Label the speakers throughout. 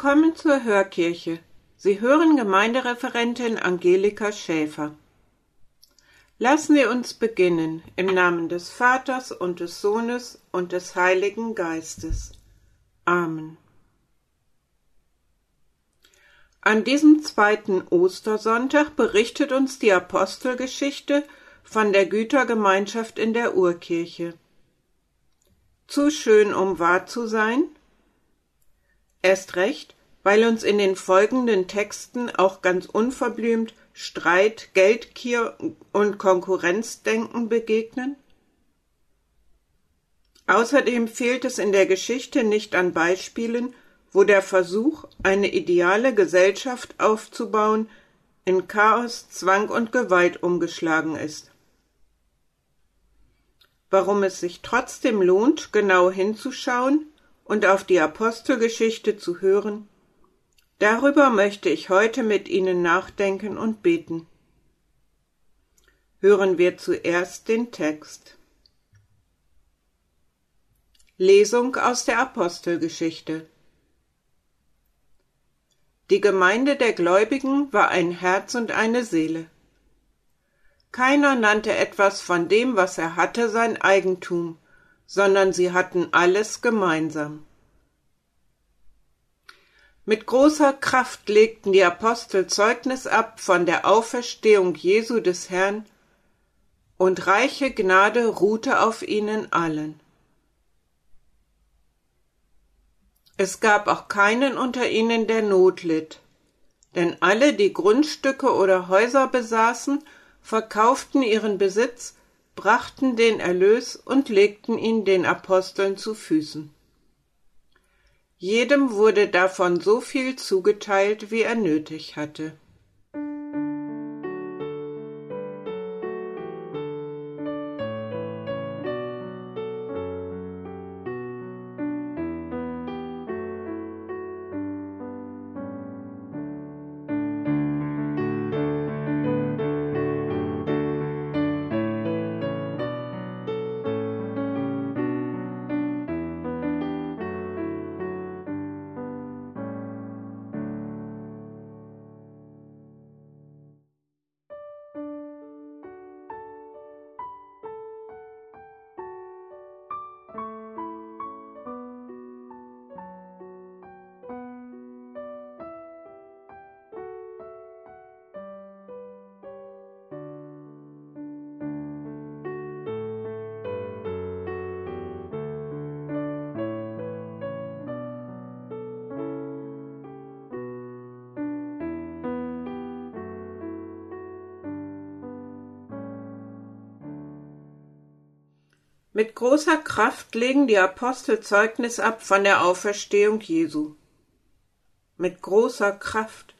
Speaker 1: Willkommen zur Hörkirche. Sie hören Gemeindereferentin Angelika Schäfer. Lassen Sie uns beginnen im Namen des Vaters und des Sohnes und des Heiligen Geistes. Amen. An diesem zweiten Ostersonntag berichtet uns die Apostelgeschichte von der Gütergemeinschaft in der Urkirche. Zu schön, um wahr zu sein? Erst recht, weil uns in den folgenden Texten auch ganz unverblümt Streit, Geldgier und Konkurrenzdenken begegnen? Außerdem fehlt es in der Geschichte nicht an Beispielen, wo der Versuch, eine ideale Gesellschaft aufzubauen, in Chaos, Zwang und Gewalt umgeschlagen ist. Warum es sich trotzdem lohnt, genau hinzuschauen und auf die Apostelgeschichte zu hören, darüber möchte ich heute mit Ihnen nachdenken und beten. Hören wir zuerst den Text. Lesung aus der Apostelgeschichte Die Gemeinde der Gläubigen war ein Herz und eine Seele. Keiner nannte etwas von dem, was er hatte, sein Eigentum, sondern sie hatten alles gemeinsam. Mit großer Kraft legten die Apostel Zeugnis ab von der Auferstehung Jesu des Herrn, und reiche Gnade ruhte auf ihnen allen. Es gab auch keinen unter ihnen, der Not litt, denn alle, die Grundstücke oder Häuser besaßen, verkauften ihren Besitz brachten den Erlös und legten ihn den Aposteln zu Füßen. Jedem wurde davon so viel zugeteilt, wie er nötig hatte. Mit großer Kraft legen die Apostel Zeugnis ab von der Auferstehung Jesu. Mit großer Kraft.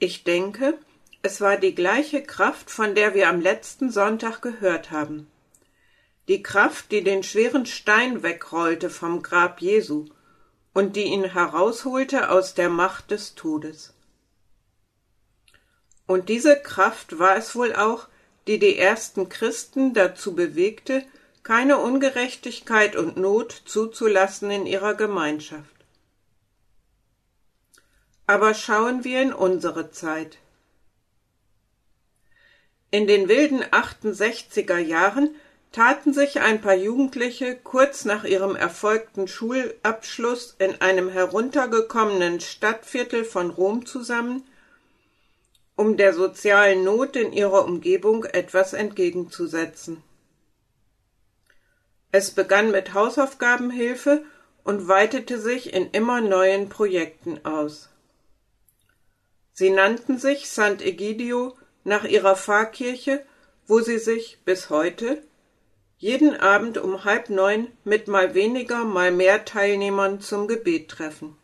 Speaker 1: Ich denke, es war die gleiche Kraft, von der wir am letzten Sonntag gehört haben. Die Kraft, die den schweren Stein wegrollte vom Grab Jesu und die ihn herausholte aus der Macht des Todes. Und diese Kraft war es wohl auch, die die ersten Christen dazu bewegte, keine Ungerechtigkeit und Not zuzulassen in ihrer Gemeinschaft. Aber schauen wir in unsere Zeit. In den wilden 68er Jahren taten sich ein paar Jugendliche kurz nach ihrem erfolgten Schulabschluss in einem heruntergekommenen Stadtviertel von Rom zusammen um der sozialen Not in ihrer Umgebung etwas entgegenzusetzen. Es begann mit Hausaufgabenhilfe und weitete sich in immer neuen Projekten aus. Sie nannten sich Sant'Egidio nach ihrer Pfarrkirche, wo sie sich bis heute jeden Abend um halb neun mit mal weniger, mal mehr Teilnehmern zum Gebet treffen.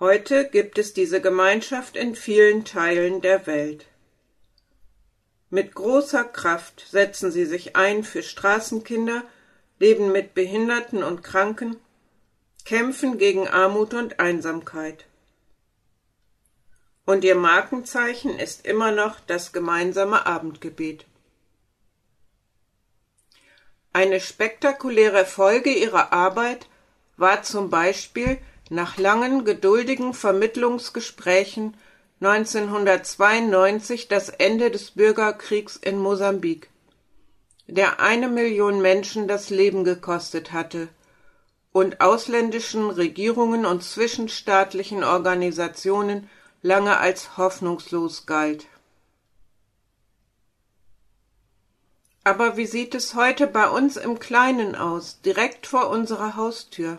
Speaker 1: Heute gibt es diese Gemeinschaft in vielen Teilen der Welt. Mit großer Kraft setzen sie sich ein für Straßenkinder, leben mit Behinderten und Kranken, kämpfen gegen Armut und Einsamkeit. Und ihr Markenzeichen ist immer noch das gemeinsame Abendgebet. Eine spektakuläre Folge ihrer Arbeit war zum Beispiel nach langen, geduldigen Vermittlungsgesprächen 1992 das Ende des Bürgerkriegs in Mosambik, der eine Million Menschen das Leben gekostet hatte und ausländischen Regierungen und zwischenstaatlichen Organisationen lange als hoffnungslos galt. Aber wie sieht es heute bei uns im Kleinen aus, direkt vor unserer Haustür?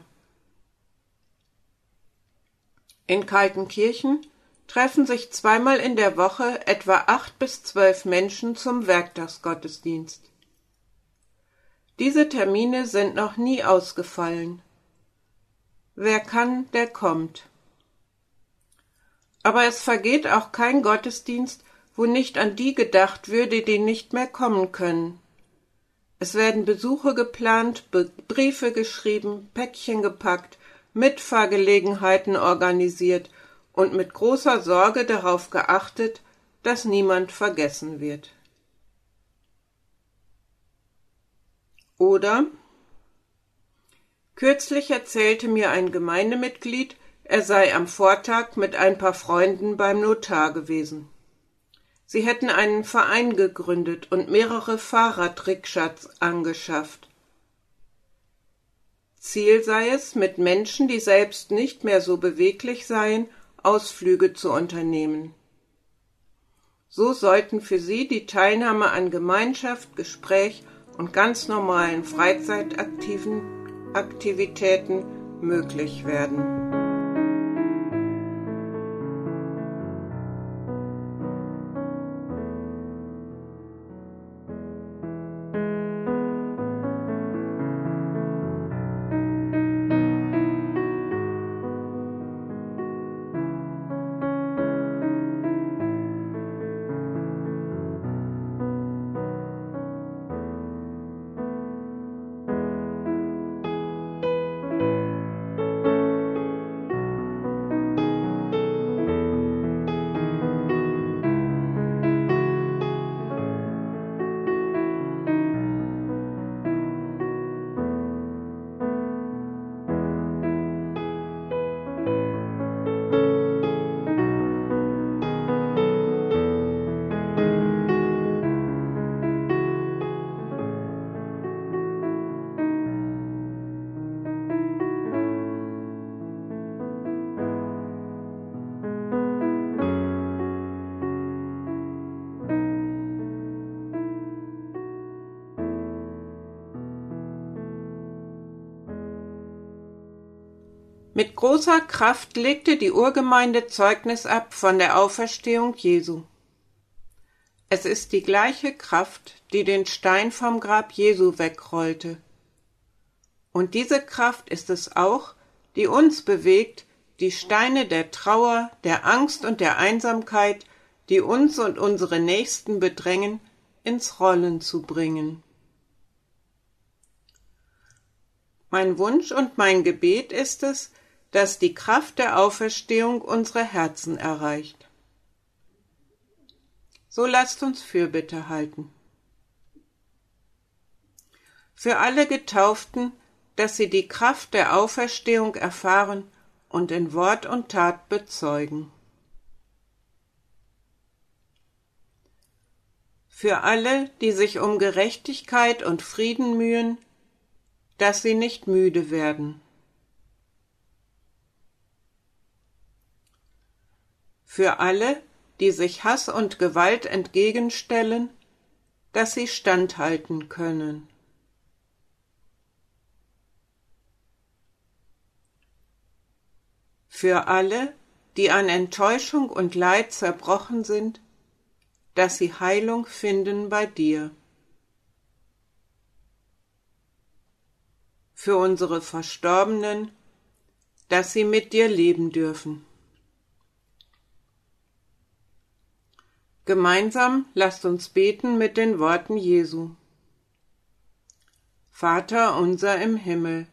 Speaker 1: In Kaltenkirchen treffen sich zweimal in der Woche etwa acht bis zwölf Menschen zum Werktagsgottesdienst. Diese Termine sind noch nie ausgefallen. Wer kann, der kommt. Aber es vergeht auch kein Gottesdienst, wo nicht an die gedacht würde, die nicht mehr kommen können. Es werden Besuche geplant, Briefe geschrieben, Päckchen gepackt, Mitfahrgelegenheiten organisiert und mit großer Sorge darauf geachtet, dass niemand vergessen wird. Oder Kürzlich erzählte mir ein Gemeindemitglied, er sei am Vortag mit ein paar Freunden beim Notar gewesen. Sie hätten einen Verein gegründet und mehrere Fahrradrikschas angeschafft. Ziel sei es, mit Menschen, die selbst nicht mehr so beweglich seien, Ausflüge zu unternehmen. So sollten für sie die Teilnahme an Gemeinschaft, Gespräch und ganz normalen Freizeitaktiven Aktivitäten möglich werden. Mit großer Kraft legte die Urgemeinde Zeugnis ab von der Auferstehung Jesu. Es ist die gleiche Kraft, die den Stein vom Grab Jesu wegrollte. Und diese Kraft ist es auch, die uns bewegt, die Steine der Trauer, der Angst und der Einsamkeit, die uns und unsere Nächsten bedrängen, ins Rollen zu bringen. Mein Wunsch und mein Gebet ist es, dass die Kraft der Auferstehung unsere Herzen erreicht. So lasst uns Fürbitte halten. Für alle Getauften, dass sie die Kraft der Auferstehung erfahren und in Wort und Tat bezeugen. Für alle, die sich um Gerechtigkeit und Frieden mühen, dass sie nicht müde werden. Für alle, die sich Hass und Gewalt entgegenstellen, dass sie standhalten können. Für alle, die an Enttäuschung und Leid zerbrochen sind, dass sie Heilung finden bei dir. Für unsere Verstorbenen, dass sie mit dir leben dürfen. Gemeinsam lasst uns beten mit den Worten Jesu. Vater unser im Himmel,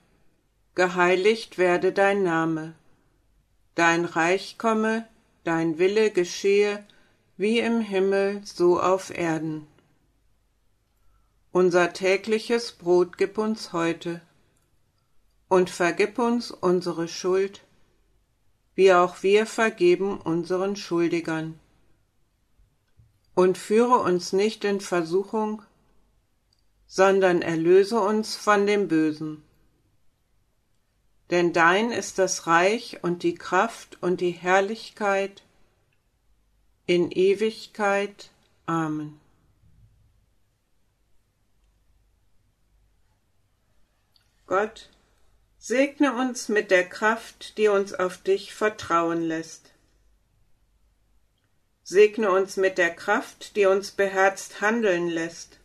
Speaker 1: geheiligt werde dein Name, dein Reich komme, dein Wille geschehe, wie im Himmel so auf Erden. Unser tägliches Brot gib uns heute und vergib uns unsere Schuld, wie auch wir vergeben unseren Schuldigern. Und führe uns nicht in Versuchung, sondern erlöse uns von dem Bösen. Denn dein ist das Reich und die Kraft und die Herrlichkeit in Ewigkeit. Amen. Gott, segne uns mit der Kraft, die uns auf dich vertrauen lässt. Segne uns mit der Kraft, die uns beherzt handeln lässt.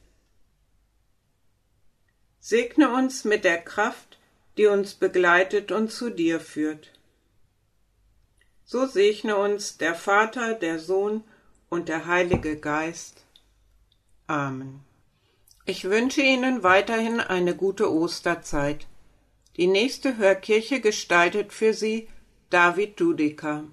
Speaker 1: Segne uns mit der Kraft, die uns begleitet und zu dir führt. So segne uns der Vater, der Sohn und der Heilige Geist. Amen. Ich wünsche Ihnen weiterhin eine gute Osterzeit. Die nächste Hörkirche gestaltet für Sie David Dudiker.